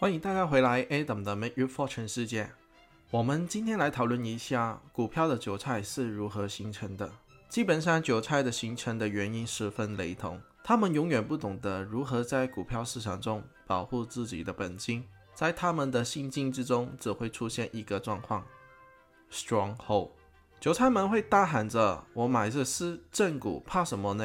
欢迎大家回来，Adam 的 Make You Fortune 世界。我们今天来讨论一下股票的韭菜是如何形成的。基本上，韭菜的形成的原因十分雷同，他们永远不懂得如何在股票市场中保护自己的本金。在他们的心境之中，只会出现一个状况：stronghold。韭菜们会大喊着：“我买的是正股，怕什么呢？”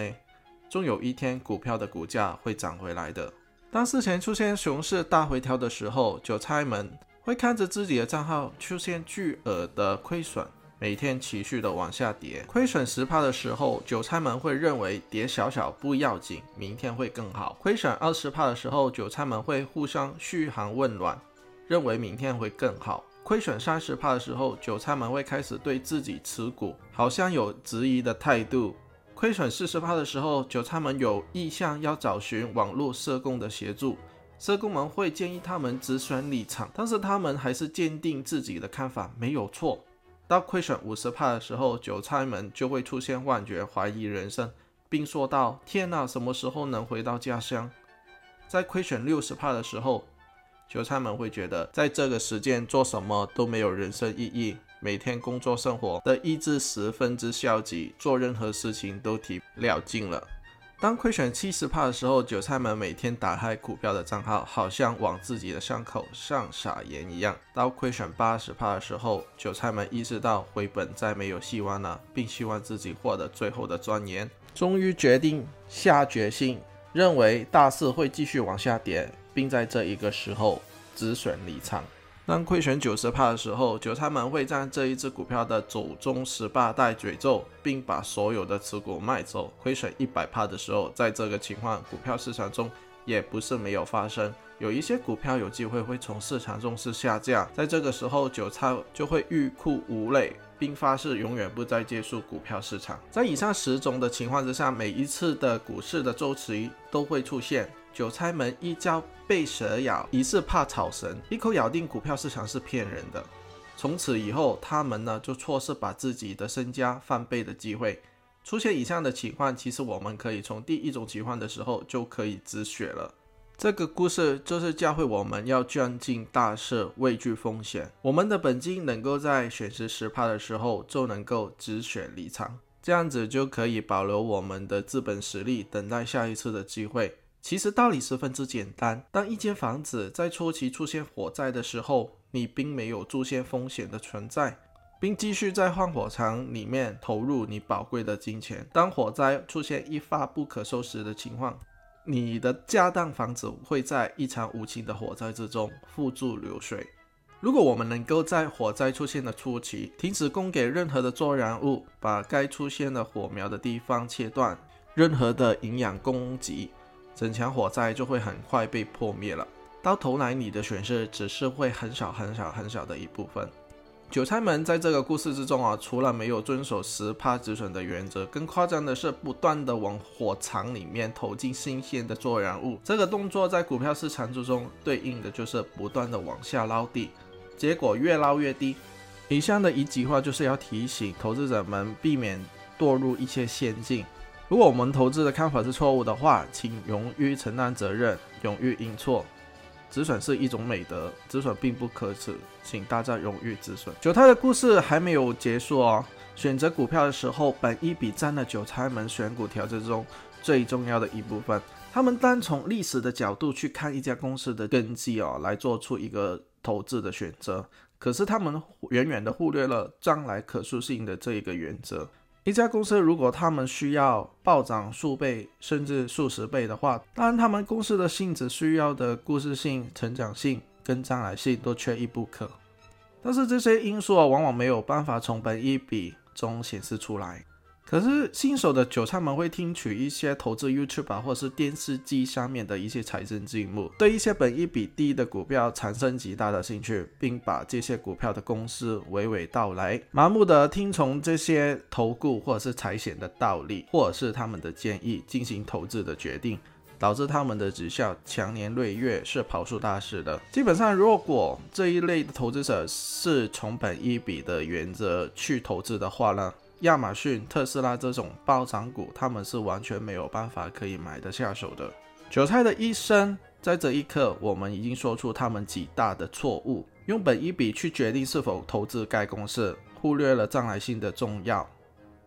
终有一天，股票的股价会涨回来的。当事前出现熊市大回调的时候，韭菜们会看着自己的账号出现巨额的亏损，每天持续的往下跌。亏损十趴的时候，韭菜们会认为跌小小不要紧，明天会更好。亏损二十趴的时候，韭菜们会互相嘘寒问暖，认为明天会更好。亏损三十趴的时候，韭菜们会开始对自己持股好像有质疑的态度。亏损四十趴的时候，韭菜们有意向要找寻网络社工的协助，社工们会建议他们止损离场，但是他们还是坚定自己的看法没有错。到亏损五十趴的时候，韭菜们就会出现幻觉，怀疑人生，并说道：“天哪，什么时候能回到家乡？”在亏损六十趴的时候，韭菜们会觉得在这个时间做什么都没有人生意义。每天工作生活的意志十分之消极，做任何事情都提不了劲了。当亏损七十帕的时候，韭菜们每天打开股票的账号，好像往自己的伤口上撒盐一样。到亏损八十帕的时候，韭菜们意识到回本再没有希望了，并希望自己获得最后的尊严，终于决定下决心，认为大势会继续往下跌，并在这一个时候止损离场。当亏损九十帕的时候，韭菜们会在这一只股票的祖宗十八代诅咒，并把所有的持股卖走。亏损一百帕的时候，在这个情况，股票市场中也不是没有发生，有一些股票有机会会从市场中是下架。在这个时候，韭菜就会欲哭无泪，并发誓永远不再接触股票市场。在以上十种的情况之下，每一次的股市的周期都会出现。韭菜们一朝被蛇咬，一世怕草绳，一口咬定股票市场是骗人的。从此以后，他们呢就错失把自己的身家翻倍的机会。出现以上的情况，其实我们可以从第一种情况的时候就可以止血了。这个故事就是教会我们要钻进大事，畏惧风险。我们的本金能够在选时十趴的时候就能够止血离场，这样子就可以保留我们的资本实力，等待下一次的机会。其实道理十分之简单。当一间房子在初期出现火灾的时候，你并没有出现风险的存在，并继续在换火场里面投入你宝贵的金钱。当火灾出现一发不可收拾的情况，你的家当房子会在一场无情的火灾之中付诸流水。如果我们能够在火灾出现的初期停止供给任何的作燃物，把该出现的火苗的地方切断，任何的营养供给。整场火灾就会很快被破灭了。到头来，你的损失只是会很少很少很小的一部分。韭菜们在这个故事之中啊，除了没有遵守十帕止损的原则，更夸张的是不断的往火场里面投进新鲜的作燃物。这个动作在股票市场之中对应的就是不断的往下捞地，结果越捞越低。以上的一句话就是要提醒投资者们避免堕入一些陷阱。如果我们投资的看法是错误的话，请勇于承担责任，勇于认错。止损是一种美德，止损并不可耻，请大家勇于止损。韭菜的故事还没有结束哦。选择股票的时候，本一笔占了韭菜们选股条件中最重要的一部分。他们单从历史的角度去看一家公司的根基哦，来做出一个投资的选择。可是他们远远的忽略了将来可塑性的这一个原则。一家公司如果他们需要暴涨数倍甚至数十倍的话，当然他们公司的性质需要的故事性、成长性跟将来性都缺一不可。但是这些因素啊，往往没有办法从本一笔中显示出来。可是新手的韭菜们会听取一些投资 YouTube 或是电视机上面的一些财政节目，对一些本一比低的股票产生极大的兴趣，并把这些股票的公司娓娓道来，盲目的听从这些投顾或者是财险的道理，或者是他们的建议进行投资的决定，导致他们的绩效强年累月是跑输大势的。基本上，如果这一类的投资者是从本一比的原则去投资的话呢？亚马逊、特斯拉这种暴涨股，他们是完全没有办法可以买得下手的。韭菜的一生在这一刻，我们已经说出他们几大的错误：用本一笔去决定是否投资该公司，忽略了将来性的重要，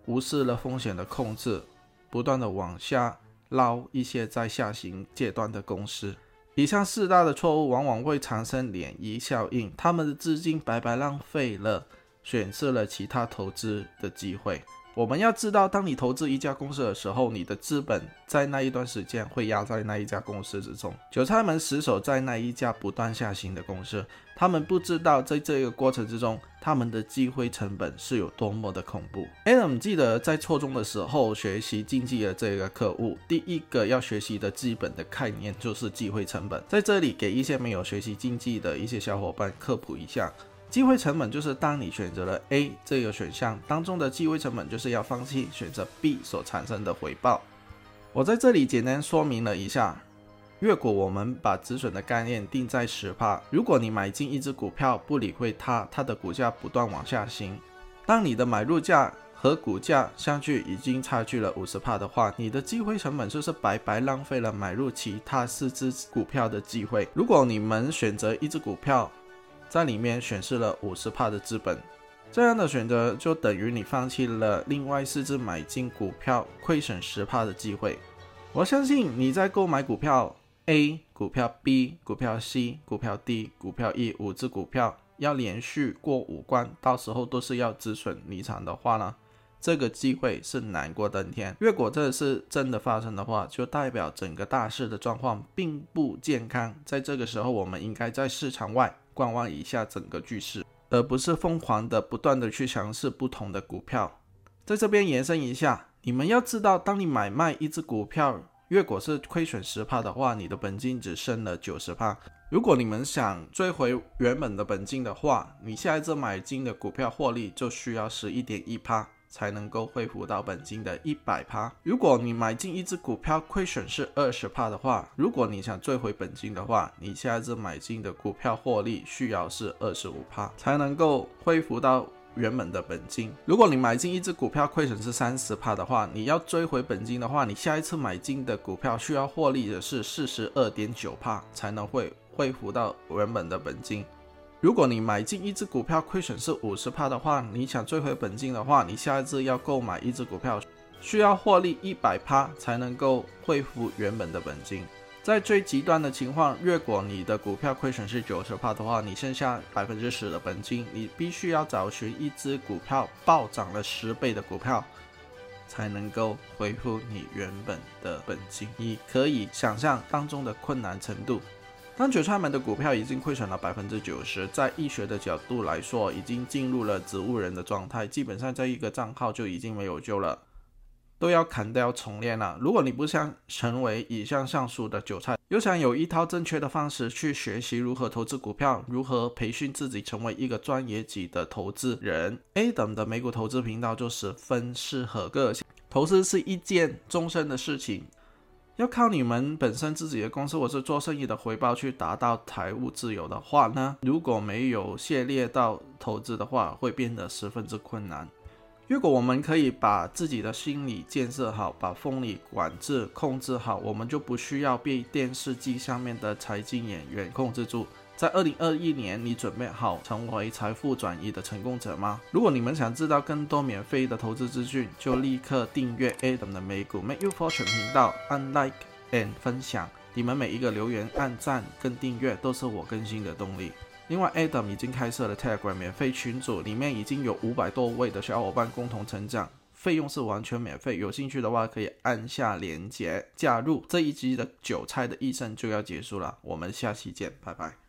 无视了风险的控制，不断的往下捞一些在下行阶段的公司。以上四大的错误往往会产生涟漪效应，他们的资金白白浪费了，选择了其他投资的机会。我们要知道，当你投资一家公司的时候，你的资本在那一段时间会压在那一家公司之中。韭菜们死守在那一家不断下行的公司，他们不知道在这个过程之中，他们的机会成本是有多么的恐怖。Adam 记得在初中的时候学习经济的这个课务，第一个要学习的基本的概念就是机会成本。在这里给一些没有学习经济的一些小伙伴科普一下。机会成本就是当你选择了 A 这个选项当中的机会成本，就是要放弃选择 B 所产生的回报。我在这里简单说明了一下，如果我们把止损的概念定在十帕，如果你买进一只股票，不理会它，它的股价不断往下行，当你的买入价和股价相距已经差距了五十帕的话，你的机会成本就是白白浪费了买入其他四只股票的机会。如果你们选择一只股票，在里面显示了五十帕的资本，这样的选择就等于你放弃了另外四只买进股票亏损十帕的机会。我相信你在购买股票 A、股票 B、股票 C、股票 D、股票 E 五只股票要连续过五关，到时候都是要止损离场的话呢，这个机会是难过登天。如果这是真的发生的话，就代表整个大势的状况并不健康。在这个时候，我们应该在市场外。观望一下整个局势，而不是疯狂的不断的去尝试不同的股票。在这边延伸一下，你们要知道，当你买卖一只股票，如果是亏损十帕的话，你的本金只剩了九十帕。如果你们想追回原本的本金的话，你下一次买进的股票获利就需要十一点一帕。才能够恢复到本金的一百趴。如果你买进一只股票亏损是二十帕的话，如果你想追回本金的话，你下一次买进的股票获利需要是二十五帕，才能够恢复到原本的本金。如果你买进一只股票亏损是三十帕的话，你要追回本金的话，你下一次买进的股票需要获利的是四十二点九帕，才能会恢复到原本的本金。如果你买进一只股票亏损是五十帕的话，你想追回本金的话，你下一次要购买一只股票，需要获利一百帕才能够恢复原本的本金。在最极端的情况，如果你的股票亏损是九十帕的话，你剩下百分之十的本金，你必须要找寻一只股票暴涨了十倍的股票，才能够恢复你原本的本金。你可以想象当中的困难程度。当韭菜们的股票已经亏损了百分之九十，在医学的角度来说，已经进入了植物人的状态，基本上这一个账号就已经没有救了，都要砍掉重练了。如果你不想成为以上上述的韭菜，又想有一套正确的方式去学习如何投资股票，如何培训自己成为一个专业级的投资人，A 等的美股投资频道就十分适合个性。投资是一件终身的事情。要靠你们本身自己的公司或是做生意的回报去达到财务自由的话呢？如果没有涉猎到投资的话，会变得十分之困难。如果我们可以把自己的心理建设好，把风力管制控制好，我们就不需要被电视机上面的财经演员控制住。在二零二一年，你准备好成为财富转移的成功者吗？如果你们想知道更多免费的投资资讯，就立刻订阅 Adam 的美股 Make You Fortune 频道，按 Like and 分享。你们每一个留言、按赞跟订阅都是我更新的动力。另外，Adam 已经开设了 Telegram 免费群组，里面已经有五百多位的小伙伴共同成长，费用是完全免费。有兴趣的话，可以按下链接加入。这一集的韭菜的一生就要结束了，我们下期见，拜拜。